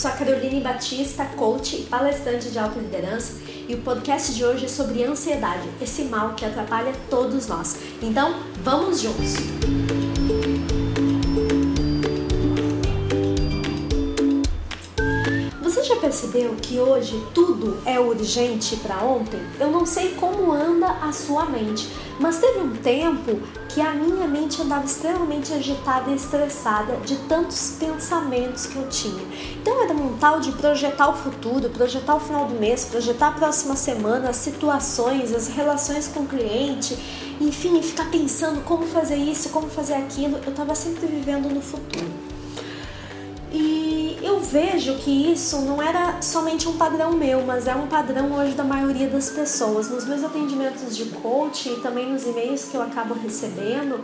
sou a Caroline Batista, coach e palestrante de autoliderança, e o podcast de hoje é sobre ansiedade, esse mal que atrapalha todos nós. Então, vamos juntos! Você já percebeu que hoje tudo é urgente para ontem? Eu não sei como anda a sua mente, mas teve um tempo que a minha mente andava extremamente agitada e estressada de tantos pensamentos que eu tinha. Então era um tal de projetar o futuro, projetar o final do mês, projetar a próxima semana, as situações, as relações com o cliente, enfim, ficar pensando como fazer isso, como fazer aquilo. Eu estava sempre vivendo no futuro. Eu vejo que isso não era somente um padrão meu, mas é um padrão hoje da maioria das pessoas. Nos meus atendimentos de coaching e também nos e-mails que eu acabo recebendo,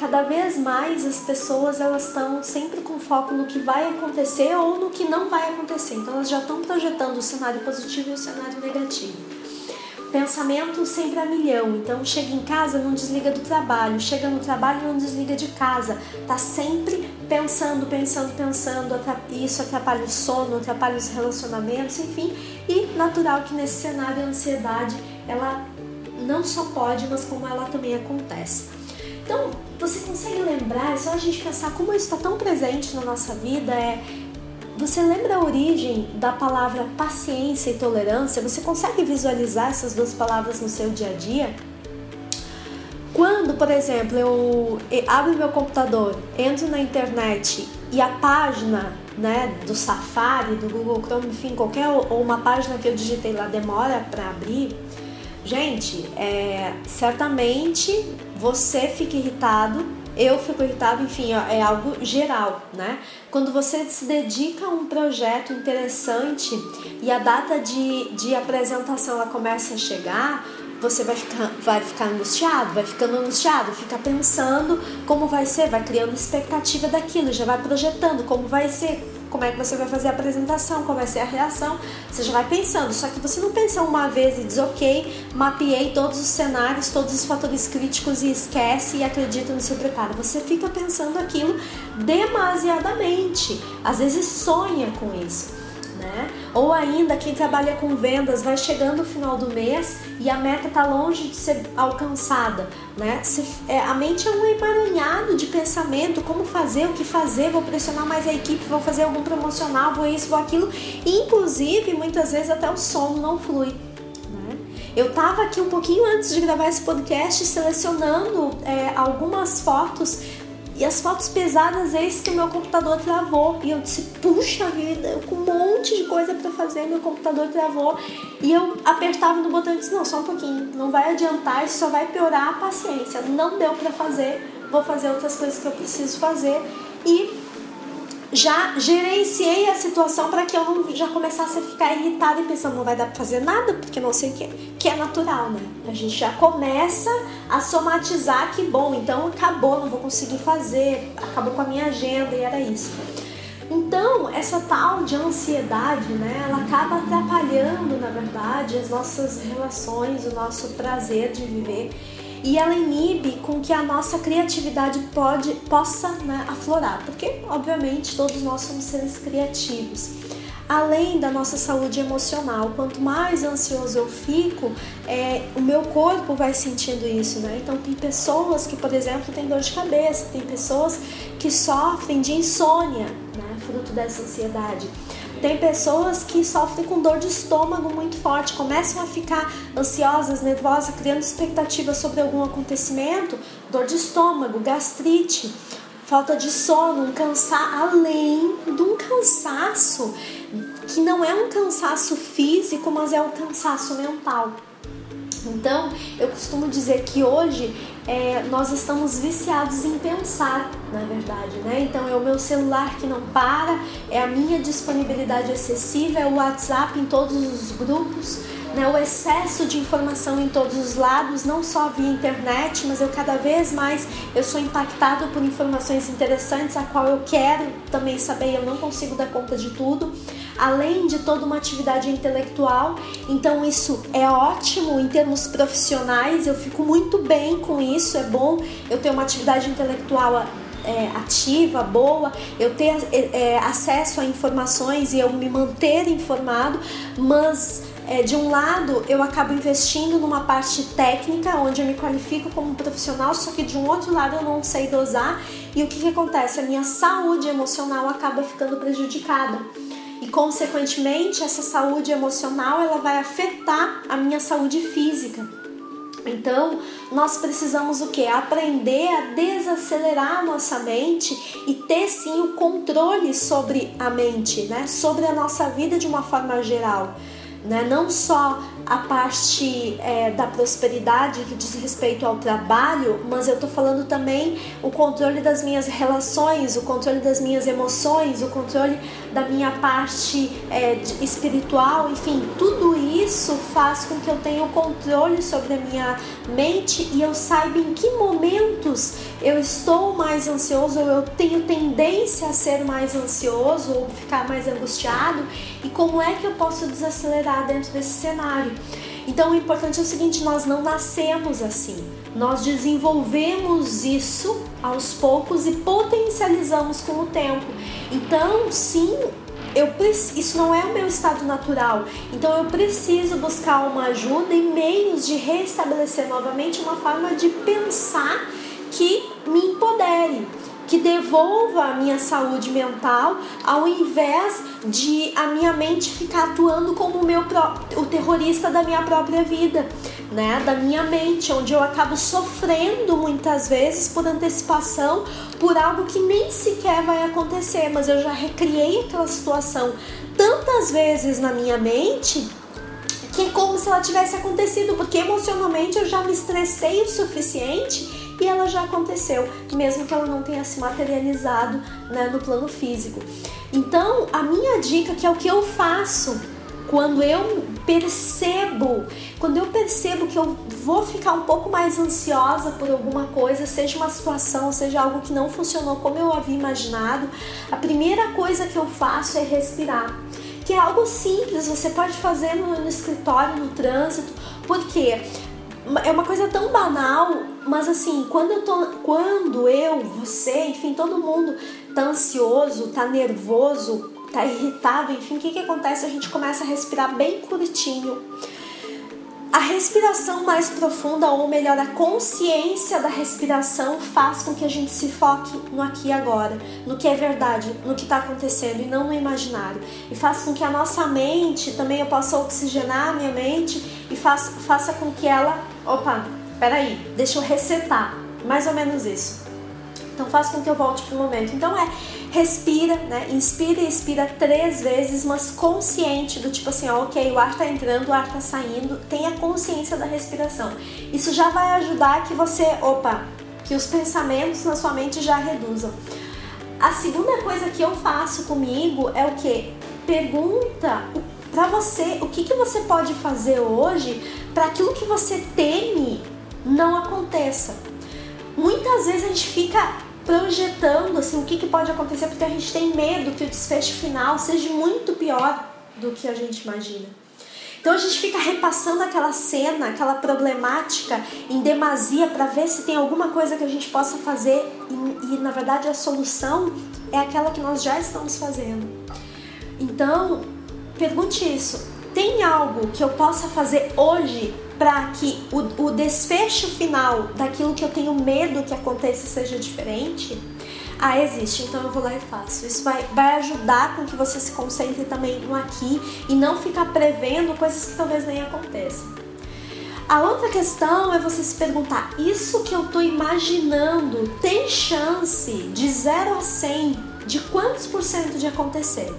cada vez mais as pessoas elas estão sempre com foco no que vai acontecer ou no que não vai acontecer. Então elas já estão projetando o cenário positivo e o cenário negativo pensamento sempre a milhão. Então chega em casa, não desliga do trabalho, chega no trabalho, não desliga de casa. Tá sempre pensando, pensando, pensando. Isso atrapalha o sono, atrapalha os relacionamentos, enfim. E natural que nesse cenário a ansiedade ela não só pode, mas como ela também acontece. Então, você consegue lembrar, é só a gente pensar como isso está tão presente na nossa vida, é você lembra a origem da palavra paciência e tolerância? Você consegue visualizar essas duas palavras no seu dia a dia? Quando, por exemplo, eu abro meu computador, entro na internet e a página né, do Safari, do Google Chrome, enfim, qualquer ou uma página que eu digitei lá demora para abrir, gente, é, certamente você fica irritado eu fico irritado, enfim, é algo geral, né? Quando você se dedica a um projeto interessante e a data de, de apresentação ela começa a chegar, você vai ficar, vai ficar angustiado, vai ficando angustiado, fica pensando como vai ser, vai criando expectativa daquilo, já vai projetando como vai ser, como é que você vai fazer a apresentação, qual vai ser a reação. Você já vai pensando, só que você não pensa uma vez e diz, ok, mapeei todos os cenários, todos os fatores críticos e esquece e acredita no seu preparo. Você fica pensando aquilo demasiadamente. Às vezes sonha com isso né? Ou ainda quem trabalha com vendas vai chegando no final do mês e a meta está longe de ser alcançada, né? Se, é, a mente é um emaranhado de pensamento, como fazer, o que fazer, vou pressionar mais a equipe, vou fazer algum promocional, vou isso, vou aquilo. Inclusive, muitas vezes até o sono não flui. Né? Eu estava aqui um pouquinho antes de gravar esse podcast selecionando é, algumas fotos e as fotos pesadas, eis que o meu computador travou. E eu disse, puxa vida, eu com um monte de coisa para fazer, meu computador travou. E eu apertava no botão e disse, não, só um pouquinho, não vai adiantar, isso só vai piorar a paciência. Não deu para fazer, vou fazer outras coisas que eu preciso fazer. E já gerenciei a situação para que eu não já começasse a ficar irritada e pensando não vai dar para fazer nada porque não sei o que, que é natural, né? A gente já começa a somatizar que bom, então acabou, não vou conseguir fazer, acabou com a minha agenda e era isso. Então, essa tal de ansiedade, né, ela acaba atrapalhando, na verdade, as nossas relações, o nosso prazer de viver e ela inibe com que a nossa criatividade pode, possa né, aflorar, porque obviamente todos nós somos seres criativos. Além da nossa saúde emocional, quanto mais ansioso eu fico, é, o meu corpo vai sentindo isso, né? Então tem pessoas que, por exemplo, têm dor de cabeça, tem pessoas que sofrem de insônia, né? Fruto dessa ansiedade. Tem pessoas que sofrem com dor de estômago muito forte, começam a ficar ansiosas, nervosas, criando expectativas sobre algum acontecimento, dor de estômago, gastrite, falta de sono, um cansaço, além de um cansaço que não é um cansaço físico, mas é um cansaço mental. Então, eu costumo dizer que hoje é, nós estamos viciados em pensar, na verdade, né? Então, é o meu celular que não para, é a minha disponibilidade excessiva, é o WhatsApp em todos os grupos, né? o excesso de informação em todos os lados, não só via internet, mas eu cada vez mais eu sou impactado por informações interessantes, a qual eu quero também saber, eu não consigo dar conta de tudo além de toda uma atividade intelectual. Então isso é ótimo em termos profissionais, eu fico muito bem com isso, é bom eu ter uma atividade intelectual é, ativa, boa, eu ter é, acesso a informações e eu me manter informado, mas é, de um lado, eu acabo investindo numa parte técnica, onde eu me qualifico como profissional, só que de um outro lado eu não sei dosar. E o que, que acontece? A minha saúde emocional acaba ficando prejudicada. Consequentemente, essa saúde emocional ela vai afetar a minha saúde física. Então, nós precisamos o que? Aprender a desacelerar a nossa mente e ter sim o controle sobre a mente, né? Sobre a nossa vida de uma forma geral né? não só a parte é, da prosperidade que diz respeito ao trabalho, mas eu estou falando também o controle das minhas relações, o controle das minhas emoções, o controle da minha parte é, espiritual, enfim, tudo isso faz com que eu tenha o controle sobre a minha mente e eu saiba em que momentos eu estou mais ansioso ou eu tenho tendência a ser mais ansioso ou ficar mais angustiado e como é que eu posso desacelerar dentro desse cenário. Então o importante é o seguinte: nós não nascemos assim, nós desenvolvemos isso aos poucos e potencializamos com o tempo. Então, sim, eu isso não é o meu estado natural. Então eu preciso buscar uma ajuda e meios de restabelecer novamente uma forma de pensar que me empodere devolva a minha saúde mental, ao invés de a minha mente ficar atuando como o meu o terrorista da minha própria vida, né? Da minha mente, onde eu acabo sofrendo muitas vezes por antecipação por algo que nem sequer vai acontecer, mas eu já recriei aquela situação tantas vezes na minha mente que é como se ela tivesse acontecido, porque emocionalmente eu já me estressei o suficiente e ela já aconteceu, mesmo que ela não tenha se materializado né, no plano físico. Então, a minha dica, que é o que eu faço quando eu percebo, quando eu percebo que eu vou ficar um pouco mais ansiosa por alguma coisa, seja uma situação, seja algo que não funcionou como eu havia imaginado, a primeira coisa que eu faço é respirar. Que é algo simples, você pode fazer no, no escritório, no trânsito, porque é uma coisa tão banal, mas assim, quando eu tô, quando eu, você, enfim, todo mundo tá ansioso, tá nervoso, tá irritado, enfim, o que que acontece? A gente começa a respirar bem curtinho a respiração mais profunda, ou melhor, a consciência da respiração, faz com que a gente se foque no aqui e agora, no que é verdade, no que está acontecendo e não no imaginário. E faz com que a nossa mente, também eu possa oxigenar a minha mente e faz, faça com que ela. Opa, peraí, deixa eu resetar. Mais ou menos isso. Então faz com que eu volte para o momento. Então é respira, né? Inspira e expira três vezes, mas consciente do tipo assim, ó, ok, o ar tá entrando, o ar tá saindo, tenha consciência da respiração. Isso já vai ajudar que você, opa, que os pensamentos na sua mente já reduzam. A segunda coisa que eu faço comigo é o que? Pergunta para você o que, que você pode fazer hoje para aquilo que você teme não aconteça. Muitas vezes a gente fica projetando assim o que, que pode acontecer porque a gente tem medo que o desfecho final seja muito pior do que a gente imagina. Então a gente fica repassando aquela cena, aquela problemática em demasia para ver se tem alguma coisa que a gente possa fazer e, e na verdade a solução é aquela que nós já estamos fazendo. Então, pergunte isso. Tem algo que eu possa fazer hoje para que o, o desfecho final daquilo que eu tenho medo que aconteça seja diferente, ah, existe, então eu vou lá e faço. Isso vai, vai ajudar com que você se concentre também no aqui e não ficar prevendo coisas que talvez nem aconteçam. A outra questão é você se perguntar: isso que eu estou imaginando tem chance de 0 a 100 de quantos por cento de acontecer?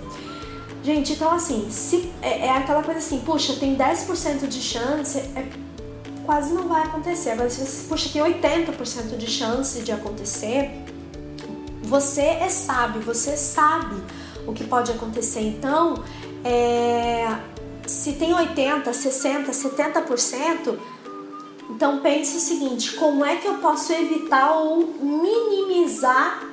Gente, então assim, se é, é aquela coisa assim, puxa, tem 10% de chance, é, quase não vai acontecer. Agora, se você puxa, tem 80% de chance de acontecer, você é sábio, você sabe o que pode acontecer. Então, é, se tem 80, 60, 70%, então pense o seguinte: como é que eu posso evitar ou minimizar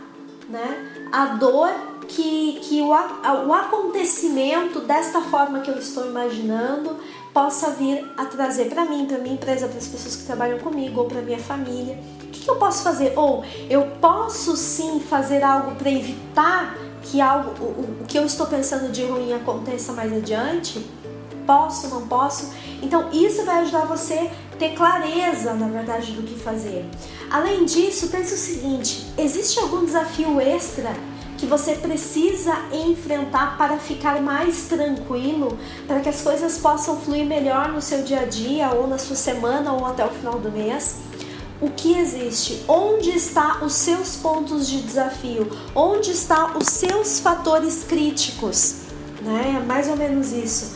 né, a dor que, que o, o acontecimento desta forma que eu estou imaginando possa vir a trazer para mim, para minha empresa, para as pessoas que trabalham comigo ou para minha família. O que, que eu posso fazer? Ou eu posso sim fazer algo para evitar que algo, o, o que eu estou pensando de ruim aconteça mais adiante? Posso, não posso? Então isso vai ajudar você a ter clareza, na verdade, do que fazer. Além disso, pense o seguinte: existe algum desafio extra que você precisa enfrentar para ficar mais tranquilo, para que as coisas possam fluir melhor no seu dia a dia, ou na sua semana, ou até o final do mês? o que existe, onde está os seus pontos de desafio, onde estão os seus fatores críticos, né? É mais ou menos isso.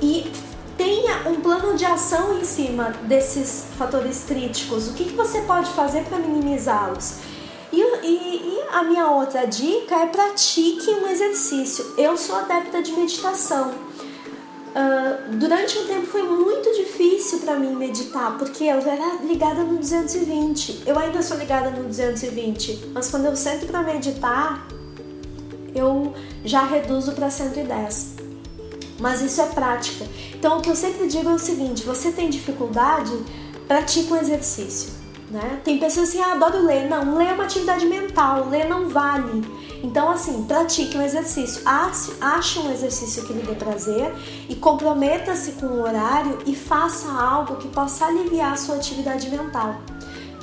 E tenha um plano de ação em cima desses fatores críticos. O que, que você pode fazer para minimizá-los? E, e, e, a minha outra dica é pratique um exercício. Eu sou adepta de meditação. Uh, durante um tempo foi muito difícil para mim meditar, porque eu era ligada no 220. Eu ainda sou ligada no 220, mas quando eu sento para meditar, eu já reduzo para 110. Mas isso é prática. Então o que eu sempre digo é o seguinte: você tem dificuldade, pratique um exercício. Né? Tem pessoas assim, ah, adoro ler. Não, ler é uma atividade mental, ler não vale. Então, assim, pratique um exercício, ache um exercício que lhe dê prazer e comprometa-se com o horário e faça algo que possa aliviar a sua atividade mental.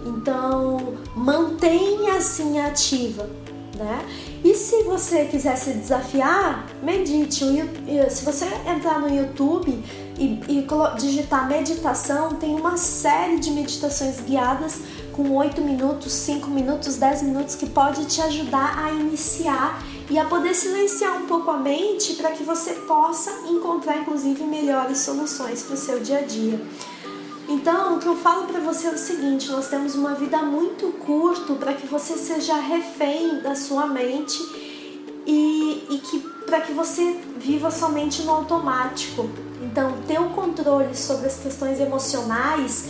Então, mantenha assim ativa, né? E se você quiser se desafiar, medite. Se você entrar no YouTube e, e digitar meditação, tem uma série de meditações guiadas com 8 minutos, 5 minutos, 10 minutos que pode te ajudar a iniciar e a poder silenciar um pouco a mente para que você possa encontrar inclusive melhores soluções para o seu dia a dia. Então, o que eu falo para você é o seguinte: nós temos uma vida muito curta para que você seja refém da sua mente e, e que para que você viva somente no automático. Então, ter o controle sobre as questões emocionais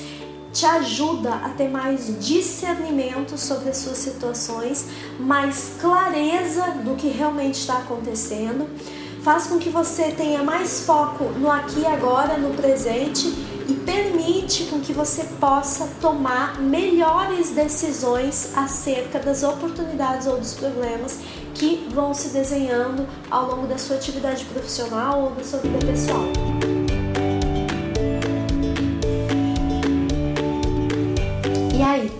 te ajuda a ter mais discernimento sobre as suas situações, mais clareza do que realmente está acontecendo, faz com que você tenha mais foco no aqui e agora, no presente e permite com que você possa tomar melhores decisões acerca das oportunidades ou dos problemas que vão se desenhando ao longo da sua atividade profissional ou da sua vida pessoal.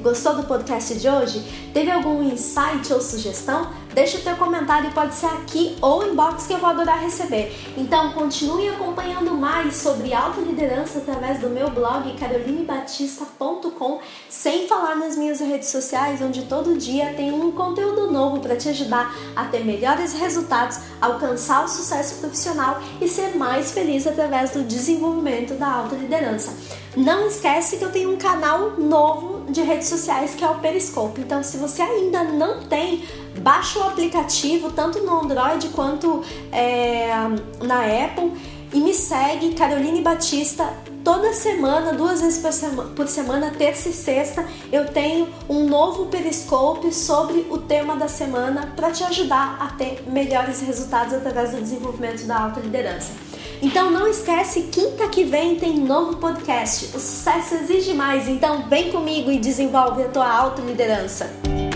Gostou do podcast de hoje? Teve algum insight ou sugestão? Deixa o teu comentário, pode ser aqui ou inbox que eu vou adorar receber. Então continue acompanhando mais sobre autoliderança através do meu blog carolinebatista.com, sem falar nas minhas redes sociais, onde todo dia tem um conteúdo novo para te ajudar a ter melhores resultados, alcançar o sucesso profissional e ser mais feliz através do desenvolvimento da autoliderança. Não esquece que eu tenho um canal novo de redes sociais que é o Periscope. Então, se você ainda não tem, baixa o aplicativo tanto no Android quanto é, na Apple e me segue, Caroline Batista. Toda semana, duas vezes por semana, por semana, terça e sexta, eu tenho um novo Periscope sobre o tema da semana para te ajudar a ter melhores resultados através do desenvolvimento da autoliderança. Então não esquece, quinta que vem tem novo podcast. O sucesso exige mais, então vem comigo e desenvolve a tua autoliderança. liderança